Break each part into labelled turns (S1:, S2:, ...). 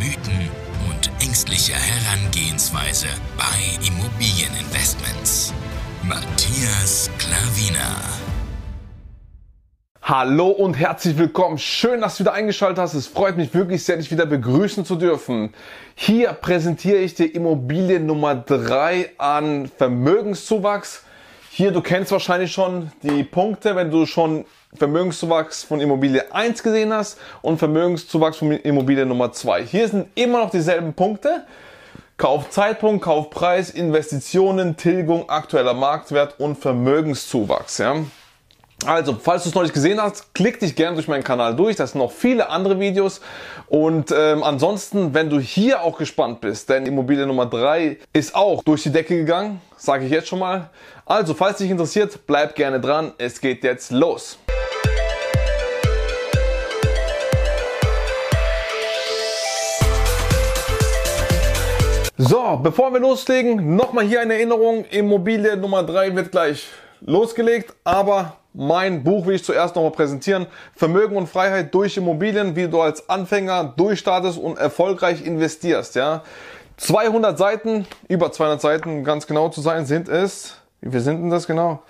S1: Mythen und ängstliche Herangehensweise bei Immobilieninvestments. Matthias Klavina.
S2: Hallo und herzlich willkommen. Schön, dass du wieder eingeschaltet hast. Es freut mich wirklich sehr, dich wieder begrüßen zu dürfen. Hier präsentiere ich dir Immobilie Nummer 3 an Vermögenszuwachs. Hier, du kennst wahrscheinlich schon die Punkte, wenn du schon Vermögenszuwachs von Immobilie 1 gesehen hast und Vermögenszuwachs von Immobilie Nummer 2. Hier sind immer noch dieselben Punkte. Kaufzeitpunkt, Kaufpreis, Investitionen, Tilgung, aktueller Marktwert und Vermögenszuwachs. Ja. Also, falls du es noch nicht gesehen hast, klick dich gerne durch meinen Kanal durch. Das sind noch viele andere Videos. Und ähm, ansonsten, wenn du hier auch gespannt bist, denn Immobilie Nummer 3 ist auch durch die Decke gegangen, sage ich jetzt schon mal. Also, falls dich interessiert, bleib gerne dran. Es geht jetzt los. So, bevor wir loslegen, nochmal hier eine Erinnerung. Immobilie Nummer 3 wird gleich losgelegt, aber mein Buch will ich zuerst nochmal präsentieren. Vermögen und Freiheit durch Immobilien, wie du als Anfänger durchstartest und erfolgreich investierst. Ja, 200 Seiten, über 200 Seiten, ganz genau zu sein, sind es. Wie viel sind denn das genau?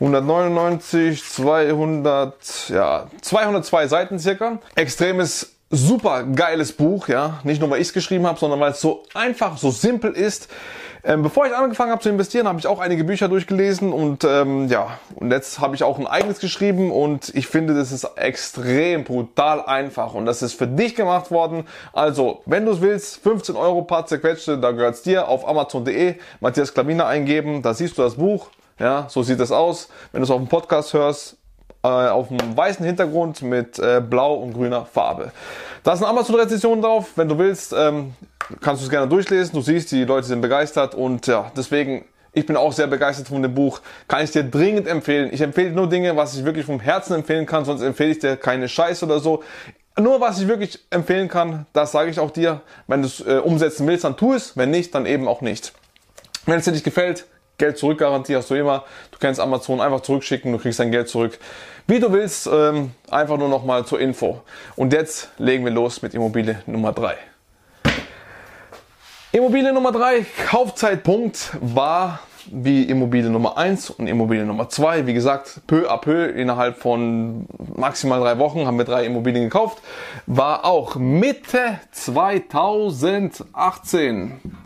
S2: 199, 200, ja, 202 Seiten circa. Extremes super geiles Buch, ja. Nicht nur, weil ich es geschrieben habe, sondern weil es so einfach, so simpel ist. Ähm, bevor ich angefangen habe zu investieren, habe ich auch einige Bücher durchgelesen und ähm, ja, und jetzt habe ich auch ein eigenes geschrieben und ich finde, das ist extrem brutal einfach und das ist für dich gemacht worden. Also, wenn du es willst, 15 Euro paar zerquetschte, da gehört's dir, auf amazon.de, Matthias Klavina eingeben, da siehst du das Buch, ja, so sieht es aus. Wenn du es auf dem Podcast hörst, äh, auf einem weißen Hintergrund mit äh, blau und grüner Farbe. Da ist eine Amazon-Rezension drauf. Wenn du willst, ähm, kannst du es gerne durchlesen. Du siehst, die Leute sind begeistert und ja, deswegen ich bin auch sehr begeistert von dem Buch. Kann ich dir dringend empfehlen. Ich empfehle nur Dinge, was ich wirklich vom Herzen empfehlen kann, sonst empfehle ich dir keine Scheiße oder so. Nur was ich wirklich empfehlen kann, das sage ich auch dir. Wenn du es äh, umsetzen willst, dann tu es. Wenn nicht, dann eben auch nicht. Wenn es dir nicht gefällt, Geld zurückgarantie hast du immer. Du kannst Amazon einfach zurückschicken, du kriegst dein Geld zurück. Wie du willst, ähm, einfach nur nochmal zur Info. Und jetzt legen wir los mit Immobilie Nummer 3. Immobilie Nummer 3, Kaufzeitpunkt war wie Immobilie Nummer 1 und Immobilie Nummer 2. Wie gesagt, peu à peu, innerhalb von maximal drei Wochen haben wir drei Immobilien gekauft. War auch Mitte 2018.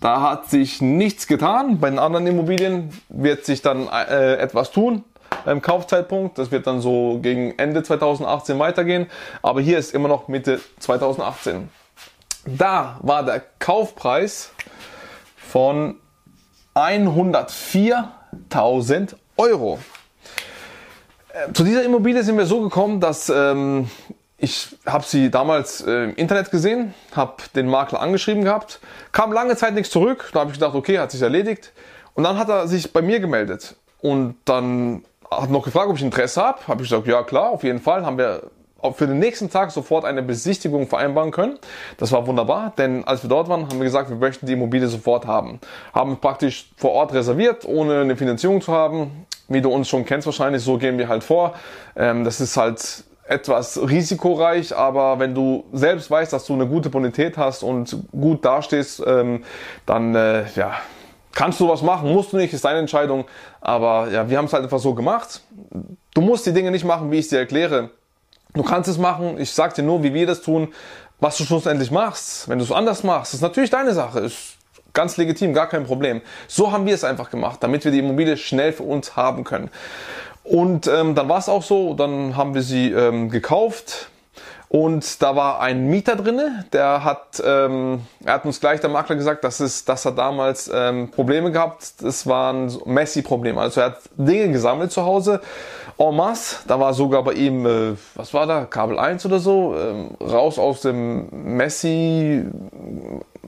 S2: Da hat sich nichts getan. Bei den anderen Immobilien wird sich dann äh, etwas tun beim Kaufzeitpunkt. Das wird dann so gegen Ende 2018 weitergehen. Aber hier ist immer noch Mitte 2018. Da war der Kaufpreis von 104.000 Euro. Äh, zu dieser Immobilie sind wir so gekommen, dass ähm, ich habe sie damals äh, im Internet gesehen, habe den Makler angeschrieben gehabt, kam lange Zeit nichts zurück. Da habe ich gedacht, okay, hat sich erledigt. Und dann hat er sich bei mir gemeldet und dann hat noch gefragt, ob ich Interesse habe. Habe ich gesagt, ja klar, auf jeden Fall. Haben wir für den nächsten Tag sofort eine Besichtigung vereinbaren können. Das war wunderbar, denn als wir dort waren, haben wir gesagt, wir möchten die Immobilie sofort haben. Haben praktisch vor Ort reserviert, ohne eine Finanzierung zu haben. Wie du uns schon kennst wahrscheinlich, so gehen wir halt vor. Ähm, das ist halt etwas risikoreich, aber wenn du selbst weißt, dass du eine gute Bonität hast und gut dastehst, ähm, dann äh, ja, kannst du was machen, musst du nicht, ist deine Entscheidung. Aber ja, wir haben es halt einfach so gemacht. Du musst die Dinge nicht machen, wie ich dir erkläre. Du kannst es machen, ich sag dir nur, wie wir das tun. Was du schlussendlich machst, wenn du es anders machst, ist natürlich deine Sache. Ist ganz legitim, gar kein Problem. So haben wir es einfach gemacht, damit wir die Immobilie schnell für uns haben können. Und ähm, dann war es auch so, dann haben wir sie ähm, gekauft. Und da war ein Mieter drinne, der hat, ähm, er hat uns gleich der Makler gesagt, dass, es, dass er damals ähm, Probleme gehabt. Das waren Messi-Probleme. Also er hat Dinge gesammelt zu Hause, en masse. Da war sogar bei ihm, äh, was war da, Kabel 1 oder so, ähm, raus aus dem Messi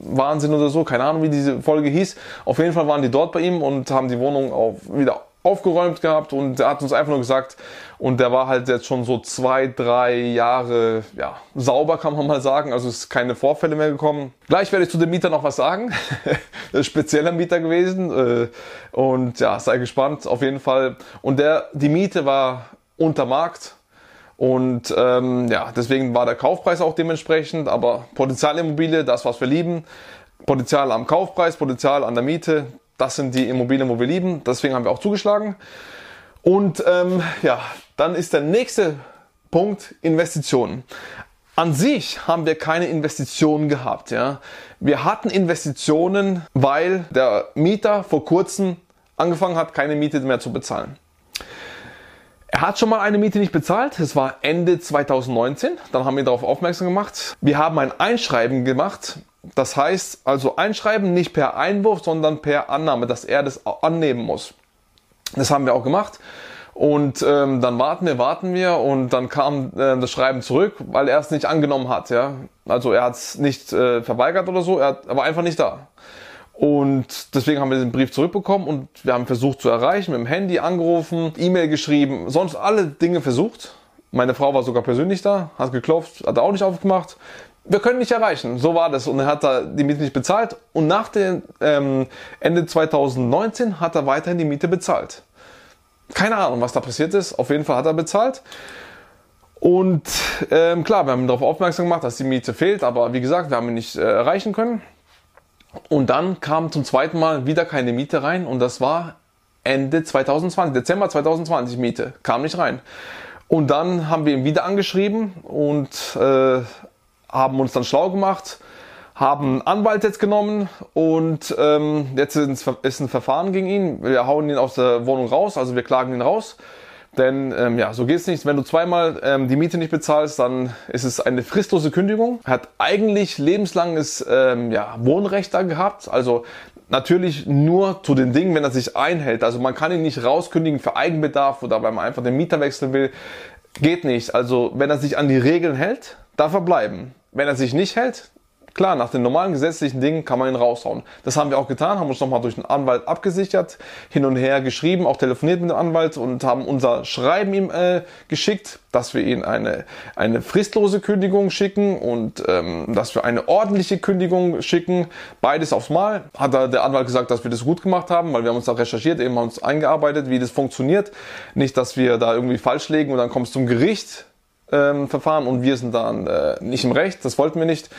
S2: Wahnsinn oder so, keine Ahnung, wie diese Folge hieß. Auf jeden Fall waren die dort bei ihm und haben die Wohnung auch wieder aufgeräumt gehabt und er hat uns einfach nur gesagt, und der war halt jetzt schon so zwei, drei Jahre, ja, sauber kann man mal sagen, also es ist keine Vorfälle mehr gekommen. Gleich werde ich zu dem Mieter noch was sagen, das ist spezieller Mieter gewesen äh, und ja, sei gespannt auf jeden Fall. Und der, die Miete war unter Markt, und ähm, ja, deswegen war der Kaufpreis auch dementsprechend, aber Potenzialimmobilie, das was wir lieben, Potenzial am Kaufpreis, Potenzial an der Miete, das sind die Immobilien, wo wir lieben. Deswegen haben wir auch zugeschlagen. Und ähm, ja, dann ist der nächste Punkt Investitionen. An sich haben wir keine Investitionen gehabt. Ja. Wir hatten Investitionen, weil der Mieter vor kurzem angefangen hat, keine Miete mehr zu bezahlen. Er hat schon mal eine Miete nicht bezahlt. Das war Ende 2019. Dann haben wir darauf aufmerksam gemacht. Wir haben ein Einschreiben gemacht das heißt also einschreiben, nicht per Einwurf, sondern per Annahme, dass er das annehmen muss. Das haben wir auch gemacht. Und ähm, dann warten wir, warten wir und dann kam äh, das Schreiben zurück, weil er es nicht angenommen hat. Ja? Also er hat es nicht äh, verweigert oder so, er, war einfach nicht da. Und deswegen haben wir den Brief zurückbekommen und wir haben versucht zu erreichen, mit dem Handy angerufen, E-Mail geschrieben, sonst alle Dinge versucht. Meine Frau war sogar persönlich da, hat geklopft, hat auch nicht aufgemacht wir können nicht erreichen. So war das. Und er hat da die Miete nicht bezahlt. Und nach dem ähm, Ende 2019 hat er weiterhin die Miete bezahlt. Keine Ahnung, was da passiert ist. Auf jeden Fall hat er bezahlt. Und ähm, klar, wir haben darauf aufmerksam gemacht, dass die Miete fehlt. Aber wie gesagt, wir haben ihn nicht äh, erreichen können. Und dann kam zum zweiten Mal wieder keine Miete rein. Und das war Ende 2020, Dezember 2020 Miete. Kam nicht rein. Und dann haben wir ihn wieder angeschrieben und äh, haben uns dann schlau gemacht, haben einen Anwalt jetzt genommen und ähm, jetzt ist ein Verfahren gegen ihn. Wir hauen ihn aus der Wohnung raus, also wir klagen ihn raus. Denn ähm, ja, so geht's nicht. Wenn du zweimal ähm, die Miete nicht bezahlst, dann ist es eine fristlose Kündigung. Er hat eigentlich lebenslanges ähm, ja, Wohnrecht da gehabt. Also natürlich nur zu den Dingen, wenn er sich einhält. Also man kann ihn nicht rauskündigen für Eigenbedarf oder weil man einfach den Mieter wechseln will. Geht nicht. Also wenn er sich an die Regeln hält, darf er bleiben. Wenn er sich nicht hält, klar, nach den normalen gesetzlichen Dingen kann man ihn raushauen. Das haben wir auch getan, haben uns nochmal durch den Anwalt abgesichert, hin und her geschrieben, auch telefoniert mit dem Anwalt und haben unser Schreiben ihm äh, geschickt, dass wir ihm eine, eine fristlose Kündigung schicken und ähm, dass wir eine ordentliche Kündigung schicken. Beides aufs Mal. Hat der Anwalt gesagt, dass wir das gut gemacht haben, weil wir haben uns da recherchiert, eben haben uns eingearbeitet, wie das funktioniert. Nicht, dass wir da irgendwie falsch legen und dann kommt es zum Gericht ähm, Verfahren und wir sind dann äh, nicht im Recht, das wollten wir nicht.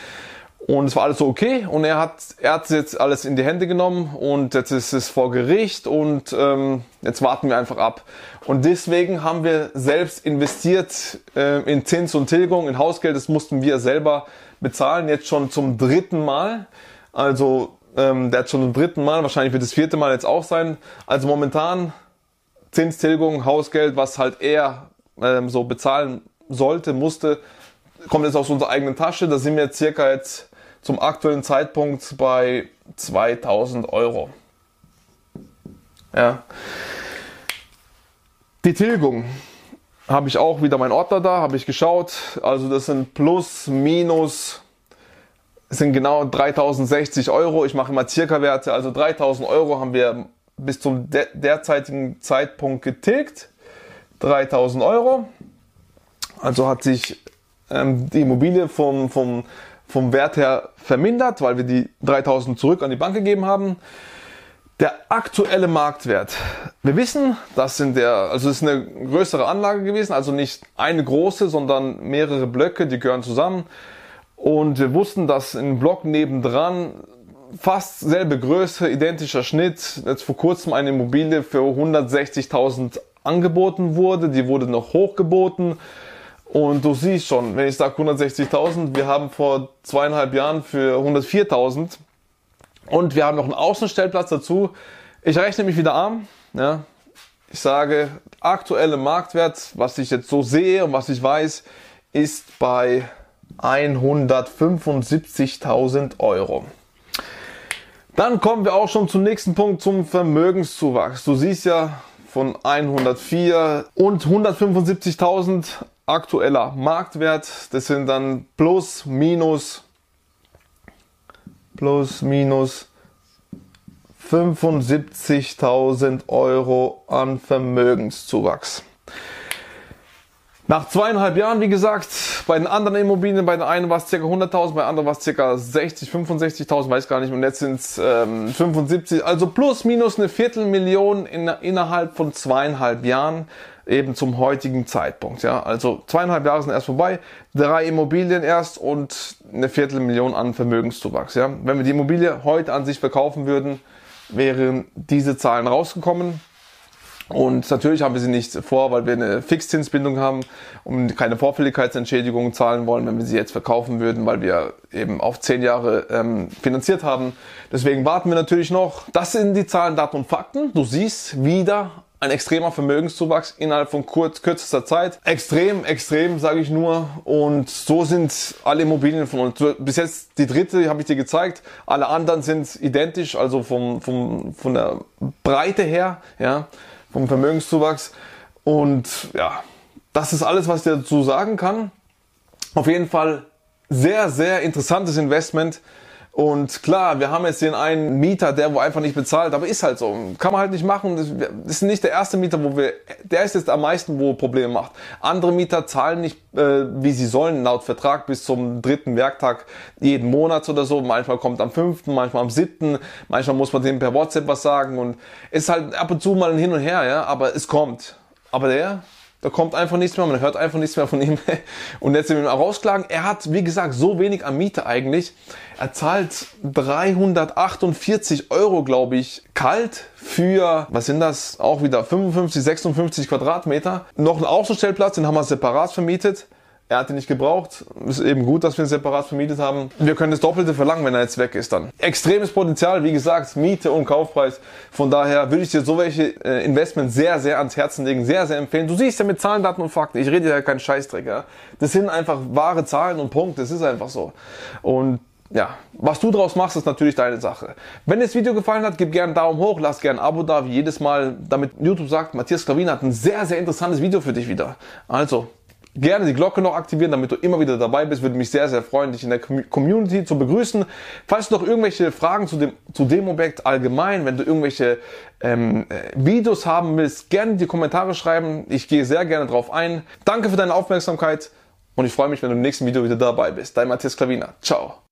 S2: Und es war alles so okay und er hat, er hat jetzt alles in die Hände genommen und jetzt ist es vor Gericht und ähm, jetzt warten wir einfach ab. Und deswegen haben wir selbst investiert äh, in Zins und Tilgung, in Hausgeld, das mussten wir selber bezahlen, jetzt schon zum dritten Mal. Also ähm, der hat schon zum dritten Mal, wahrscheinlich wird das vierte Mal jetzt auch sein. Also momentan Zinstilgung, Hausgeld, was halt er ähm, so bezahlen sollte, musste, kommt jetzt aus unserer eigenen Tasche. Da sind wir circa jetzt zum aktuellen Zeitpunkt bei 2000 Euro. Ja. Die Tilgung habe ich auch wieder mein Ordner da, habe ich geschaut. Also das sind plus, minus, sind genau 3060 Euro. Ich mache immer circa Werte. Also 3000 Euro haben wir bis zum derzeitigen Zeitpunkt getilgt. 3000 Euro. Also hat sich ähm, die Immobilie vom, vom, vom Wert her vermindert, weil wir die 3000 zurück an die Bank gegeben haben. Der aktuelle Marktwert. Wir wissen, das sind der, also es ist eine größere Anlage gewesen, also nicht eine große, sondern mehrere Blöcke, die gehören zusammen. Und wir wussten, dass im Block nebendran fast selbe Größe, identischer Schnitt, jetzt vor kurzem eine Immobilie für 160.000 angeboten wurde. Die wurde noch hochgeboten. Und du siehst schon, wenn ich sage 160.000, wir haben vor zweieinhalb Jahren für 104.000 und wir haben noch einen Außenstellplatz dazu. Ich rechne mich wieder arm. Ja. Ich sage, aktuelle Marktwert, was ich jetzt so sehe und was ich weiß, ist bei 175.000 Euro. Dann kommen wir auch schon zum nächsten Punkt, zum Vermögenszuwachs. Du siehst ja von 104 und 175.000 aktueller Marktwert. Das sind dann plus, minus, plus, minus 75.000 Euro an Vermögenszuwachs. Nach zweieinhalb Jahren, wie gesagt, bei den anderen Immobilien, bei den einen war es ca. 100.000, bei den anderen war es ca. 60, 65.000, weiß gar nicht, und jetzt sind es ähm, 75, also plus minus eine Viertelmillion in, innerhalb von zweieinhalb Jahren, eben zum heutigen Zeitpunkt. Ja, also zweieinhalb Jahre sind erst vorbei, drei Immobilien erst und eine Viertelmillion an Vermögenszuwachs. Ja, wenn wir die Immobilie heute an sich verkaufen würden, wären diese Zahlen rausgekommen. Und natürlich haben wir sie nicht vor, weil wir eine Fixzinsbindung haben und keine Vorfälligkeitsentschädigung zahlen wollen, wenn wir sie jetzt verkaufen würden, weil wir eben auf zehn Jahre ähm, finanziert haben. Deswegen warten wir natürlich noch. Das sind die Zahlen, Daten und Fakten. Du siehst wieder ein extremer Vermögenszuwachs innerhalb von kurz, kürzester Zeit. Extrem, extrem, sage ich nur. Und so sind alle Immobilien von uns. Bis jetzt die dritte habe ich dir gezeigt. Alle anderen sind identisch, also vom, vom, von der Breite her. Ja vom Vermögenszuwachs. Und ja, das ist alles, was ich dazu sagen kann. Auf jeden Fall sehr, sehr interessantes Investment. Und klar, wir haben jetzt den einen Mieter, der wo einfach nicht bezahlt, aber ist halt so. Kann man halt nicht machen. Das ist nicht der erste Mieter, wo wir, der ist jetzt am meisten, wo Probleme macht. Andere Mieter zahlen nicht, äh, wie sie sollen, laut Vertrag bis zum dritten Werktag jeden Monat oder so. Manchmal kommt am fünften, manchmal am siebten, manchmal muss man dem per WhatsApp was sagen und ist halt ab und zu mal ein Hin und Her, ja, aber es kommt. Aber der, da kommt einfach nichts mehr, man hört einfach nichts mehr von ihm. Und jetzt sind wir rausklagen. Er hat, wie gesagt, so wenig an Miete eigentlich. Er zahlt 348 Euro, glaube ich, kalt für, was sind das? Auch wieder 55, 56 Quadratmeter. Noch ein Außenstellplatz, den haben wir separat vermietet. Er hat ihn nicht gebraucht. Ist eben gut, dass wir ihn separat vermietet haben. Wir können das Doppelte verlangen, wenn er jetzt weg ist dann. Extremes Potenzial, wie gesagt, Miete und Kaufpreis. Von daher würde ich dir so welche äh, Investments sehr, sehr ans Herzen legen, sehr, sehr empfehlen. Du siehst ja mit Zahlen, Daten und Fakten. Ich rede ja keinen Scheißdreck. Ja? Das sind einfach wahre Zahlen und Punkt. Das ist einfach so. Und ja, was du draus machst, ist natürlich deine Sache. Wenn dir das Video gefallen hat, gib gerne einen Daumen hoch, lass gerne ein Abo da, wie jedes Mal, damit YouTube sagt, Matthias Klavin hat ein sehr, sehr interessantes Video für dich wieder. Also, gerne die Glocke noch aktivieren, damit du immer wieder dabei bist. Würde mich sehr, sehr freuen, dich in der Community zu begrüßen. Falls du noch irgendwelche Fragen zu dem, zu dem Objekt allgemein, wenn du irgendwelche ähm, äh, Videos haben willst, gerne die Kommentare schreiben. Ich gehe sehr gerne drauf ein. Danke für deine Aufmerksamkeit und ich freue mich, wenn du im nächsten Video wieder dabei bist. Dein Matthias Klavina. Ciao.